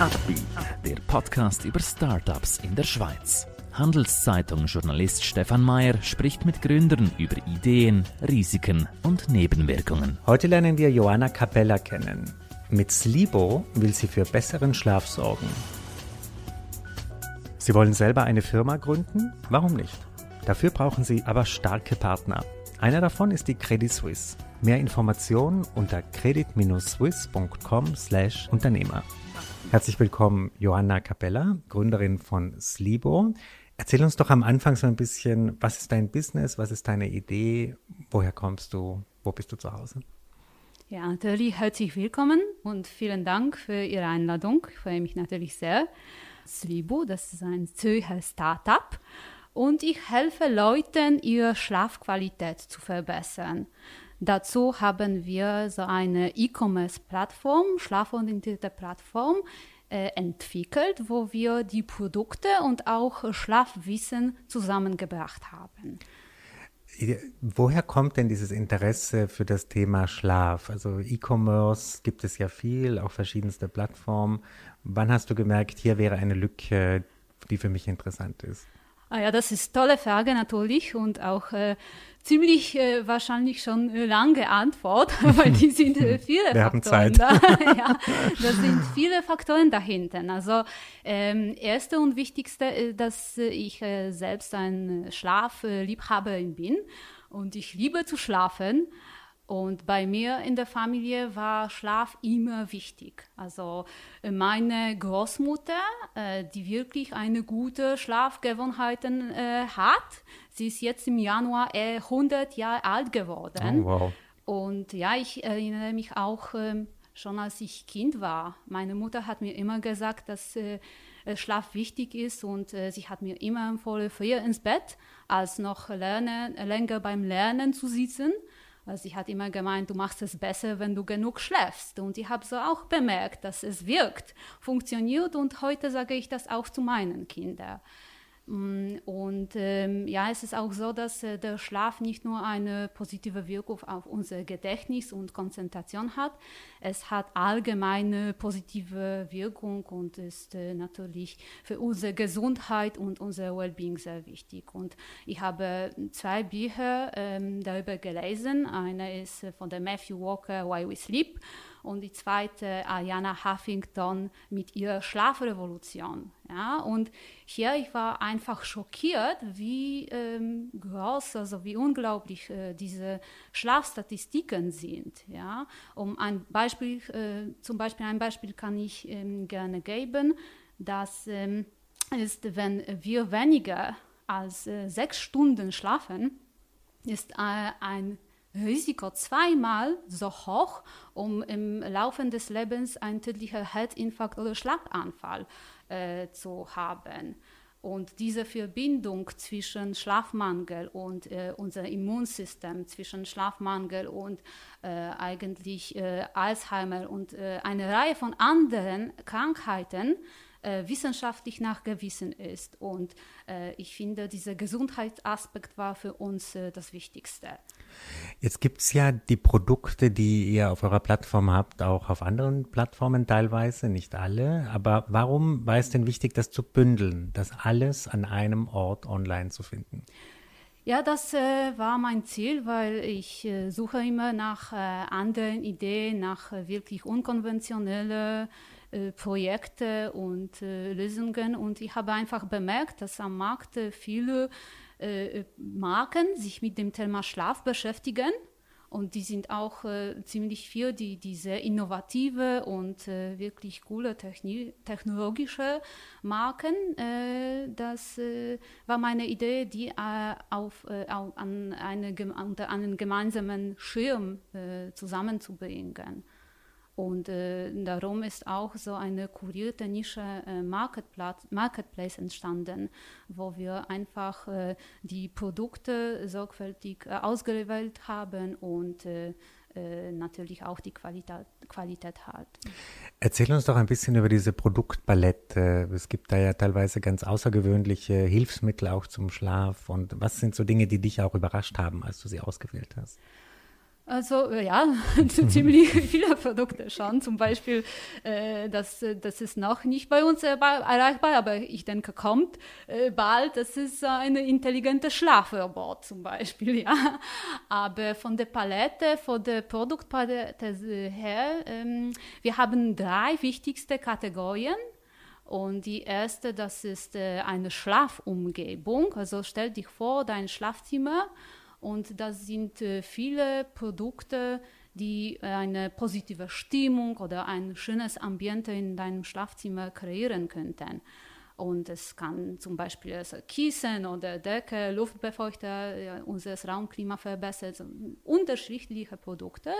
Upbeat, der Podcast über Startups in der Schweiz. Handelszeitung-Journalist Stefan Mayer spricht mit Gründern über Ideen, Risiken und Nebenwirkungen. Heute lernen wir Joanna Capella kennen. Mit Slibo will sie für besseren Schlaf sorgen. Sie wollen selber eine Firma gründen? Warum nicht? Dafür brauchen Sie aber starke Partner. Einer davon ist die Credit Suisse. Mehr Informationen unter credit-swiss.com/Unternehmer. Herzlich willkommen, Johanna Capella, Gründerin von Slibo. Erzähl uns doch am Anfang so ein bisschen, was ist dein Business, was ist deine Idee, woher kommst du, wo bist du zu Hause? Ja, natürlich herzlich willkommen und vielen Dank für Ihre Einladung. Ich freue mich natürlich sehr. Slibo, das ist ein Zürcher Startup und ich helfe Leuten, ihre Schlafqualität zu verbessern. Dazu haben wir so eine E-Commerce-Plattform, schlaforientierte Plattform, äh, entwickelt, wo wir die Produkte und auch Schlafwissen zusammengebracht haben. Woher kommt denn dieses Interesse für das Thema Schlaf? Also E-Commerce gibt es ja viel, auch verschiedenste Plattformen. Wann hast du gemerkt, hier wäre eine Lücke, die für mich interessant ist? Ah ja, das ist tolle Frage natürlich und auch äh, ziemlich äh, wahrscheinlich schon äh, lange Antwort, weil die sind äh, viele Wir Faktoren haben Zeit. da. ja, das sind viele Faktoren dahinter. Also ähm, erste und wichtigste, ist, dass äh, ich äh, selbst ein Schlafliebhaberin bin und ich liebe zu schlafen. Und bei mir in der Familie war Schlaf immer wichtig. Also äh, meine Großmutter, äh, die wirklich eine gute Schlafgewohnheiten äh, hat, sie ist jetzt im Januar 100 Jahre alt geworden. Oh, wow. Und ja, ich erinnere mich auch ähm, schon als ich Kind war. Meine Mutter hat mir immer gesagt, dass Schlaf wichtig ist und sie hat mir immer empfohlen, früher ins Bett, als noch lernen, länger beim Lernen zu sitzen. Also sie hat immer gemeint, du machst es besser, wenn du genug schläfst. Und ich habe so auch bemerkt, dass es wirkt, funktioniert. Und heute sage ich das auch zu meinen Kindern. Und ähm, ja, es ist auch so, dass äh, der Schlaf nicht nur eine positive Wirkung auf unser Gedächtnis und Konzentration hat, es hat allgemeine positive Wirkung und ist äh, natürlich für unsere Gesundheit und unser Wellbeing sehr wichtig. Und ich habe zwei Bücher ähm, darüber gelesen. Eine ist äh, von der Matthew Walker, Why We Sleep und die zweite Ariana Huffington mit ihrer Schlafrevolution. Ja, und hier ich war einfach schockiert, wie ähm, groß, also wie unglaublich äh, diese Schlafstatistiken sind. Ja, um ein Beispiel, äh, zum Beispiel ein Beispiel kann ich ähm, gerne geben, das ähm, ist, wenn wir weniger als äh, sechs Stunden schlafen, ist äh, ein Risiko zweimal so hoch, um im Laufe des Lebens einen tödlichen Herzinfarkt oder Schlaganfall äh, zu haben. Und diese Verbindung zwischen Schlafmangel und äh, unser Immunsystem, zwischen Schlafmangel und äh, eigentlich äh, Alzheimer und äh, eine Reihe von anderen Krankheiten, äh, wissenschaftlich nachgewiesen ist. Und äh, ich finde, dieser Gesundheitsaspekt war für uns äh, das Wichtigste. Jetzt gibt es ja die Produkte, die ihr auf eurer Plattform habt, auch auf anderen Plattformen teilweise, nicht alle. Aber warum war es denn wichtig, das zu bündeln, das alles an einem Ort online zu finden? Ja, das äh, war mein Ziel, weil ich äh, suche immer nach äh, anderen Ideen, nach äh, wirklich unkonventionellen Projekte und äh, Lösungen. Und ich habe einfach bemerkt, dass am Markt viele Marken sich mit dem Thema Schlaf beschäftigen. Und die sind auch äh, ziemlich viel, die, die sehr innovative und äh, wirklich coole Techni technologische Marken. Äh, das war meine Idee, die auf, auf, an eine, unter einen gemeinsamen Schirm zusammenzubringen. Und äh, darum ist auch so eine kurierte Nische äh, Marketplace entstanden, wo wir einfach äh, die Produkte sorgfältig äh, ausgewählt haben und äh, äh, natürlich auch die Qualität, Qualität hat. Erzähl uns doch ein bisschen über diese Produktpalette. Es gibt da ja teilweise ganz außergewöhnliche Hilfsmittel auch zum Schlaf. Und was sind so Dinge, die dich auch überrascht haben, als du sie ausgewählt hast? Also äh, ja, ziemlich viele Produkte schon. Zum Beispiel, äh, das, das ist noch nicht bei uns erreichbar, aber ich denke, kommt äh, bald. Das ist eine intelligente Schlafrobot zum Beispiel, ja. Aber von der Palette, von der Produktpalette her, ähm, wir haben drei wichtigste Kategorien. Und die erste, das ist äh, eine Schlafumgebung. Also stell dich vor, dein Schlafzimmer und das sind äh, viele Produkte, die eine positive Stimmung oder ein schönes Ambiente in deinem Schlafzimmer kreieren könnten. Und es kann zum Beispiel also Kissen oder Decke, Luftbefeuchter, ja, unser Raumklima verbessern, also unterschiedliche Produkte.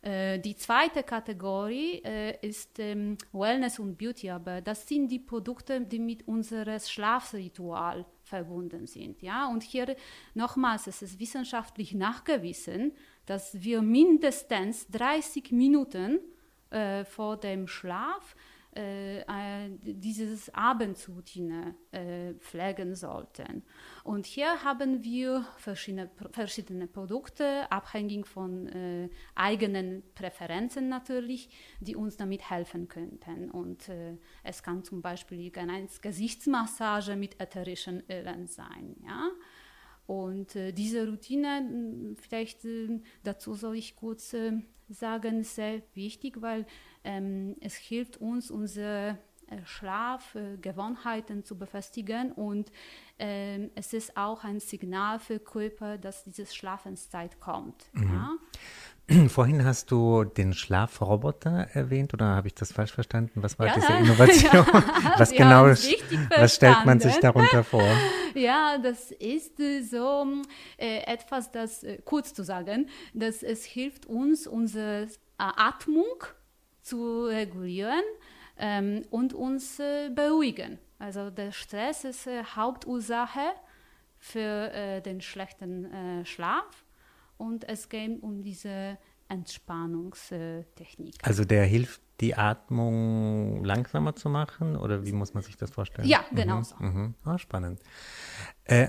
Äh, die zweite Kategorie äh, ist ähm, Wellness und Beauty, aber das sind die Produkte, die mit unserem Schlafritual verbunden sind. Ja? Und hier nochmals, es ist wissenschaftlich nachgewiesen, dass wir mindestens 30 Minuten äh, vor dem Schlaf äh, äh, dieses Abendroutine äh, pflegen sollten. Und hier haben wir verschiedene, verschiedene Produkte, abhängig von äh, eigenen Präferenzen natürlich, die uns damit helfen könnten. Und äh, es kann zum Beispiel eine Gesichtsmassage mit ätherischen Ölen sein. Ja? Und äh, diese Routine, vielleicht dazu soll ich kurz sagen, ist sehr wichtig, weil ähm, es hilft uns, unsere äh, Schlafgewohnheiten zu befestigen und ähm, es ist auch ein Signal für Körper, dass diese Schlafenszeit kommt. Mhm. Ja? Vorhin hast du den Schlafroboter erwähnt oder habe ich das falsch verstanden? Was war ja, diese Innovation? Ja, was genau, was stellt man sich darunter vor? Ja, das ist äh, so äh, etwas, das äh, kurz zu sagen, dass es hilft uns, unsere äh, Atmung zu regulieren ähm, und uns äh, beruhigen. Also der Stress ist äh, Hauptursache für äh, den schlechten äh, Schlaf und es geht um diese Entspannungstechnik. Also der hilft, die Atmung langsamer zu machen oder wie muss man sich das vorstellen? Ja, genau mhm. so. Mhm. Oh, spannend. Äh,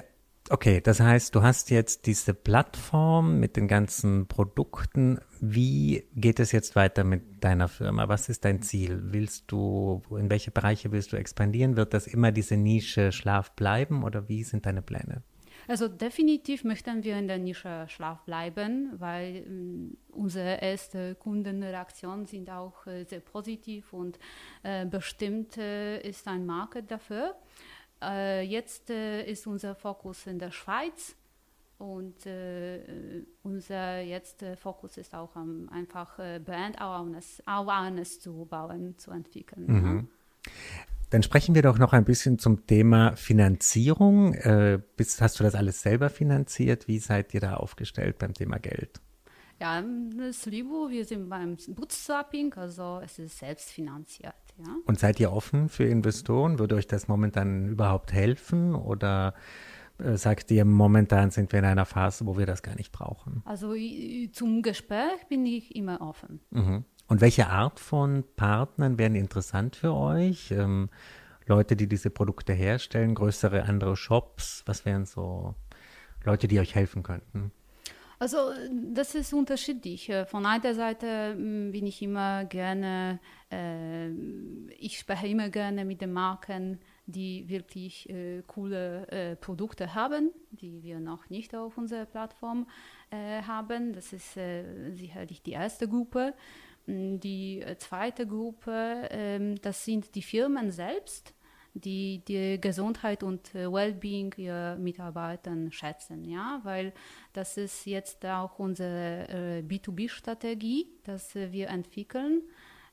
Okay, das heißt, du hast jetzt diese Plattform mit den ganzen Produkten. Wie geht es jetzt weiter mit deiner Firma? Was ist dein Ziel? Willst du, in welche Bereiche willst du expandieren? Wird das immer diese Nische Schlaf bleiben oder wie sind deine Pläne? Also definitiv möchten wir in der Nische Schlaf bleiben, weil äh, unsere erste Kundenreaktionen sind auch äh, sehr positiv und äh, bestimmt äh, ist ein Markt dafür. Äh, jetzt äh, ist unser Fokus in der Schweiz und äh, unser jetzt Fokus ist auch um, einfach Brand Awareness, Awareness zu bauen, zu entwickeln. Mhm. Dann sprechen wir doch noch ein bisschen zum Thema Finanzierung. Äh, bist, hast du das alles selber finanziert? Wie seid ihr da aufgestellt beim Thema Geld? Ja, das Libo, wir sind beim Bootstrapping, also es ist selbst finanziert. Ja. Und seid ihr offen für Investoren? Würde euch das momentan überhaupt helfen oder äh, sagt ihr, momentan sind wir in einer Phase, wo wir das gar nicht brauchen? Also zum Gespräch bin ich immer offen. Mhm. Und welche Art von Partnern wären interessant für euch? Ähm, Leute, die diese Produkte herstellen, größere andere Shops? Was wären so Leute, die euch helfen könnten? Also das ist unterschiedlich. Äh, von einer Seite mm, bin ich immer gerne, äh, ich spreche immer gerne mit den Marken, die wirklich äh, coole äh, Produkte haben, die wir noch nicht auf unserer Plattform äh, haben. Das ist äh, sicherlich die erste Gruppe. Mm, die zweite Gruppe, ähm, das sind die Firmen selbst die die Gesundheit und äh, Wellbeing ihrer Mitarbeiter schätzen, ja, weil das ist jetzt auch unsere äh, B2B-Strategie, dass äh, wir entwickeln.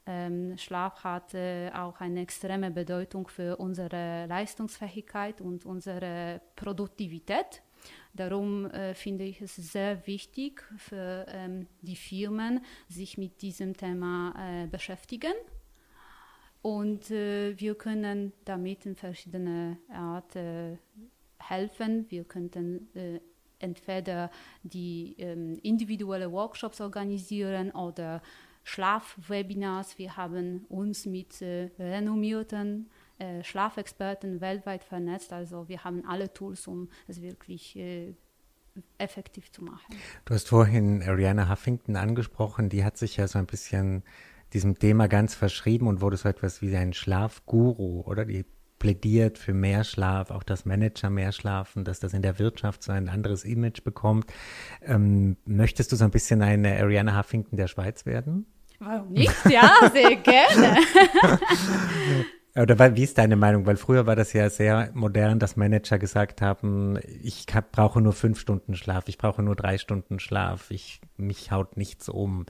Ähm, Schlaf hat äh, auch eine extreme Bedeutung für unsere Leistungsfähigkeit und unsere Produktivität. Darum äh, finde ich es sehr wichtig für ähm, die Firmen, sich mit diesem Thema äh, beschäftigen und äh, wir können damit in verschiedene Art äh, helfen. Wir könnten äh, entweder die ähm, individuelle Workshops organisieren oder Schlafwebinars. Wir haben uns mit äh, renommierten äh, Schlafexperten weltweit vernetzt. Also wir haben alle Tools, um es wirklich äh, effektiv zu machen. Du hast vorhin Ariana Huffington angesprochen, die hat sich ja so ein bisschen diesem Thema ganz verschrieben und wurde so etwas wie ein Schlafguru, oder? Die plädiert für mehr Schlaf, auch dass Manager mehr schlafen, dass das in der Wirtschaft so ein anderes Image bekommt. Ähm, möchtest du so ein bisschen eine Ariana Huffington der Schweiz werden? Warum nicht? Ja, sehr gerne. Oder wie ist deine Meinung? Weil früher war das ja sehr modern, dass Manager gesagt haben, ich hab, brauche nur fünf Stunden Schlaf, ich brauche nur drei Stunden Schlaf, ich, mich haut nichts um.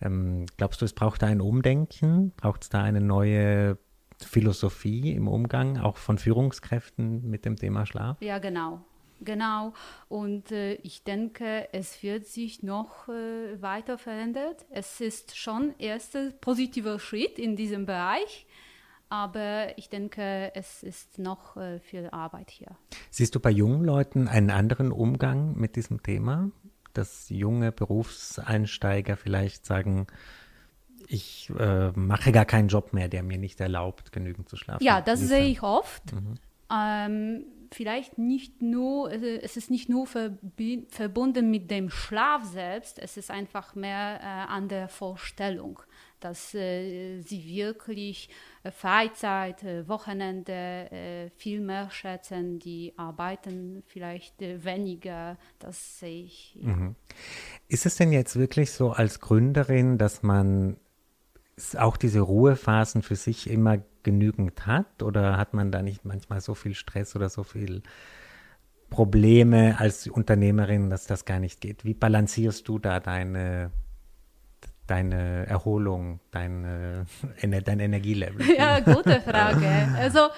Ähm, glaubst du, es braucht da ein Umdenken? Braucht es da eine neue Philosophie im Umgang, auch von Führungskräften mit dem Thema Schlaf? Ja, genau. Genau. Und äh, ich denke, es wird sich noch äh, weiter verändert. Es ist schon erster positiver Schritt in diesem Bereich. Aber ich denke, es ist noch äh, viel Arbeit hier. Siehst du bei jungen Leuten einen anderen Umgang mit diesem Thema? Dass junge Berufseinsteiger vielleicht sagen, ich äh, mache gar keinen Job mehr, der mir nicht erlaubt, genügend zu schlafen. Ja, das sehe ich oft. Mhm. Ähm, vielleicht nicht nur, also es ist nicht nur verbunden mit dem Schlaf selbst, es ist einfach mehr äh, an der Vorstellung, dass äh, sie wirklich äh, Freizeit, äh, Wochenende äh, viel mehr schätzen, die arbeiten vielleicht äh, weniger, das sehe ich. Ja. Mhm. Ist es denn jetzt wirklich so als Gründerin, dass man auch diese Ruhephasen für sich immer genügend hat? Oder hat man da nicht manchmal so viel Stress oder so viel Probleme als Unternehmerin, dass das gar nicht geht? Wie balancierst du da deine, deine Erholung, deine, dein Energielevel? Ja, gute Frage. Also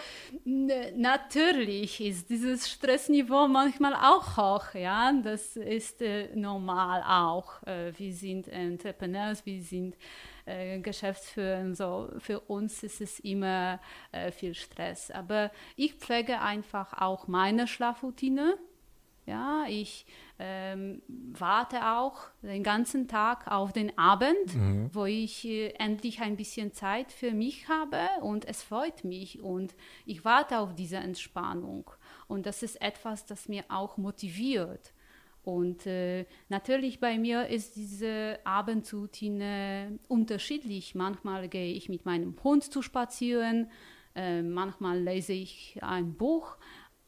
natürlich ist dieses Stressniveau manchmal auch hoch, ja, das ist äh, normal auch. Äh, wir sind Entrepreneurs, wir sind äh, Geschäftsführer, so für uns ist es immer äh, viel Stress. Aber ich pflege einfach auch meine Schlafroutine. Ja, ich ähm, warte auch den ganzen Tag auf den Abend, mhm. wo ich äh, endlich ein bisschen Zeit für mich habe und es freut mich und ich warte auf diese Entspannung. Und das ist etwas, das mir auch motiviert. Und äh, natürlich bei mir ist diese Abendroutine unterschiedlich. Manchmal gehe ich mit meinem Hund zu spazieren, äh, manchmal lese ich ein Buch,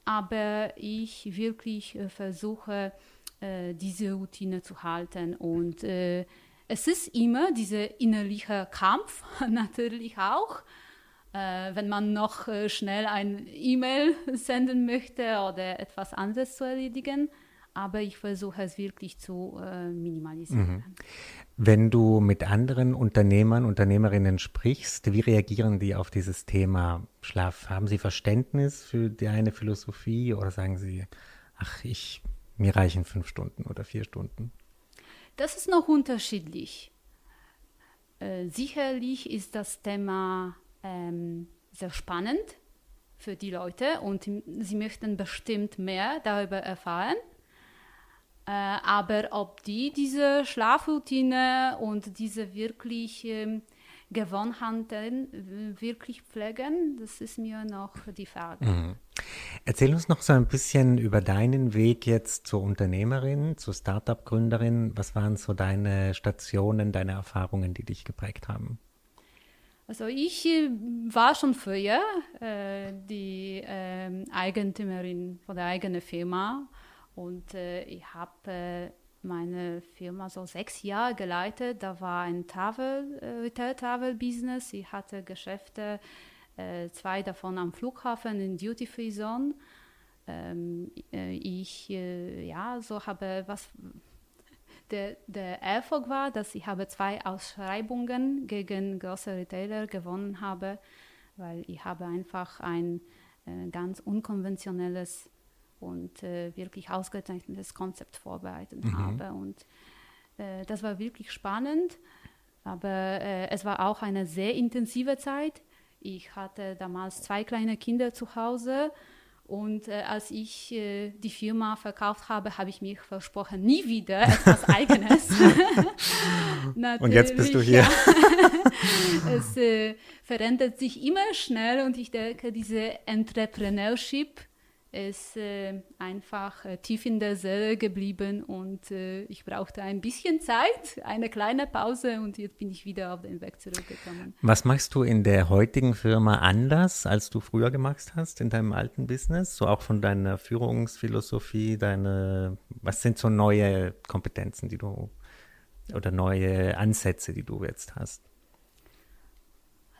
aber ich wirklich äh, versuche, äh, diese Routine zu halten. Und äh, es ist immer dieser innerliche Kampf, natürlich auch. Äh, wenn man noch schnell ein E-Mail senden möchte oder etwas anderes zu erledigen aber ich versuche es wirklich zu äh, minimalisieren. Mhm. Wenn du mit anderen Unternehmern, Unternehmerinnen sprichst, wie reagieren die auf dieses Thema Schlaf? Haben sie Verständnis für deine Philosophie oder sagen sie, ach, ich, mir reichen fünf Stunden oder vier Stunden? Das ist noch unterschiedlich. Äh, sicherlich ist das Thema ähm, sehr spannend für die Leute und sie möchten bestimmt mehr darüber erfahren. Äh, aber ob die diese Schlafroutine und diese wirklich ähm, Gewohnheiten wirklich pflegen, das ist mir noch die Frage. Mhm. Erzähl uns noch so ein bisschen über deinen Weg jetzt zur Unternehmerin, zur Startup-Gründerin. Was waren so deine Stationen, deine Erfahrungen, die dich geprägt haben? Also ich äh, war schon früher äh, die äh, Eigentümerin von der eigenen Firma und äh, ich habe äh, meine Firma so sechs Jahre geleitet. Da war ein Travel, äh, Retail Travel Business. Ich hatte Geschäfte, äh, zwei davon am Flughafen in Duty Free Zone. Ähm, äh, ich äh, ja so habe was der, der Erfolg war, dass ich habe zwei Ausschreibungen gegen große Retailer gewonnen habe, weil ich habe einfach ein ganz unkonventionelles und äh, wirklich ausgezeichnetes Konzept vorbereitet mhm. habe. Und äh, das war wirklich spannend, aber äh, es war auch eine sehr intensive Zeit. Ich hatte damals zwei kleine Kinder zu Hause. Und äh, als ich äh, die Firma verkauft habe, habe ich mir versprochen, nie wieder etwas Eigenes. und jetzt bist du hier. es äh, verändert sich immer schnell und ich denke, diese Entrepreneurship ist äh, einfach äh, tief in der Seele geblieben und äh, ich brauchte ein bisschen Zeit, eine kleine Pause und jetzt bin ich wieder auf den Weg zurückgekommen. Was machst du in der heutigen Firma anders, als du früher gemacht hast in deinem alten Business? So auch von deiner Führungsphilosophie, deine, was sind so neue Kompetenzen, die du oder neue Ansätze, die du jetzt hast?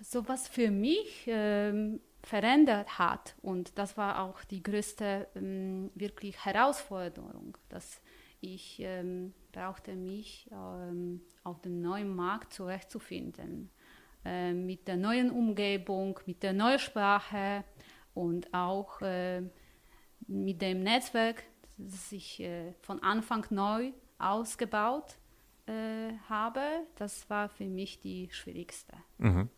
So also was für mich ähm, verändert hat. Und das war auch die größte ähm, wirklich Herausforderung, dass ich ähm, brauchte mich ähm, auf dem neuen Markt zurechtzufinden, äh, mit der neuen Umgebung, mit der neuen Sprache und auch äh, mit dem Netzwerk, das ich äh, von Anfang neu ausgebaut äh, habe. Das war für mich die schwierigste. Mhm.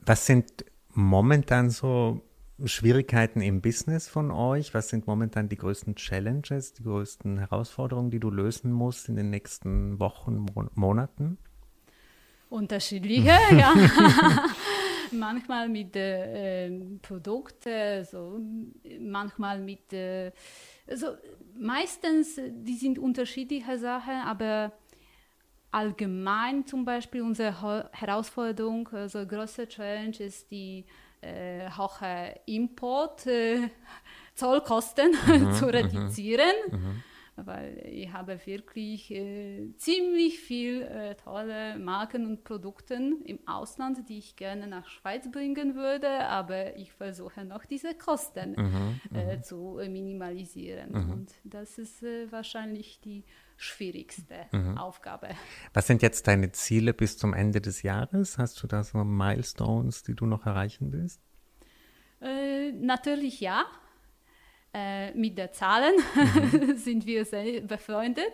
Was sind momentan so Schwierigkeiten im Business von euch? Was sind momentan die größten Challenges, die größten Herausforderungen, die du lösen musst in den nächsten Wochen, Mon Monaten? Unterschiedliche, ja. manchmal mit äh, Produkten, so, manchmal mit, äh, also meistens, die sind unterschiedliche Sachen, aber allgemein zum Beispiel unsere Herausforderung, also große Challenge ist die äh, hohe Import, äh, Zollkosten mhm, zu mhm. reduzieren. Mhm. Weil ich habe wirklich äh, ziemlich viel äh, tolle Marken und Produkte im Ausland, die ich gerne nach Schweiz bringen würde, aber ich versuche noch diese Kosten mhm, äh, mhm. zu minimalisieren. Und das ist äh, wahrscheinlich die schwierigste mhm. Aufgabe. Was sind jetzt deine Ziele bis zum Ende des Jahres? Hast du da so Milestones, die du noch erreichen willst? Äh, natürlich ja. Äh, mit den Zahlen mhm. sind wir sehr befreundet.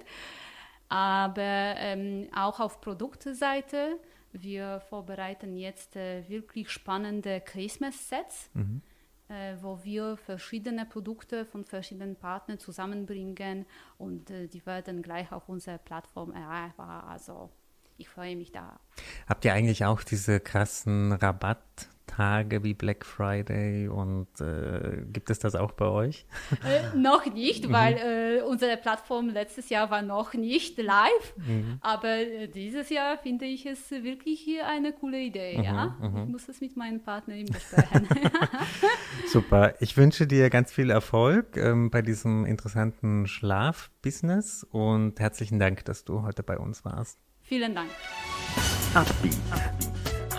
Aber ähm, auch auf Produktseite, wir vorbereiten jetzt äh, wirklich spannende Christmas-Sets. Mhm wo wir verschiedene Produkte von verschiedenen Partnern zusammenbringen und äh, die werden gleich auf unserer Plattform erreichbar. Also ich freue mich da. Habt ihr eigentlich auch diese krassen Rabatt? Tage wie Black Friday und äh, gibt es das auch bei euch? Äh, noch nicht, mhm. weil äh, unsere Plattform letztes Jahr war noch nicht live, mhm. aber äh, dieses Jahr finde ich es wirklich hier eine coole Idee. Mhm, ja? Mhm. Ich muss es mit meinen Partnern besprechen. Super, ich wünsche dir ganz viel Erfolg ähm, bei diesem interessanten Schlafbusiness und herzlichen Dank, dass du heute bei uns warst. Vielen Dank.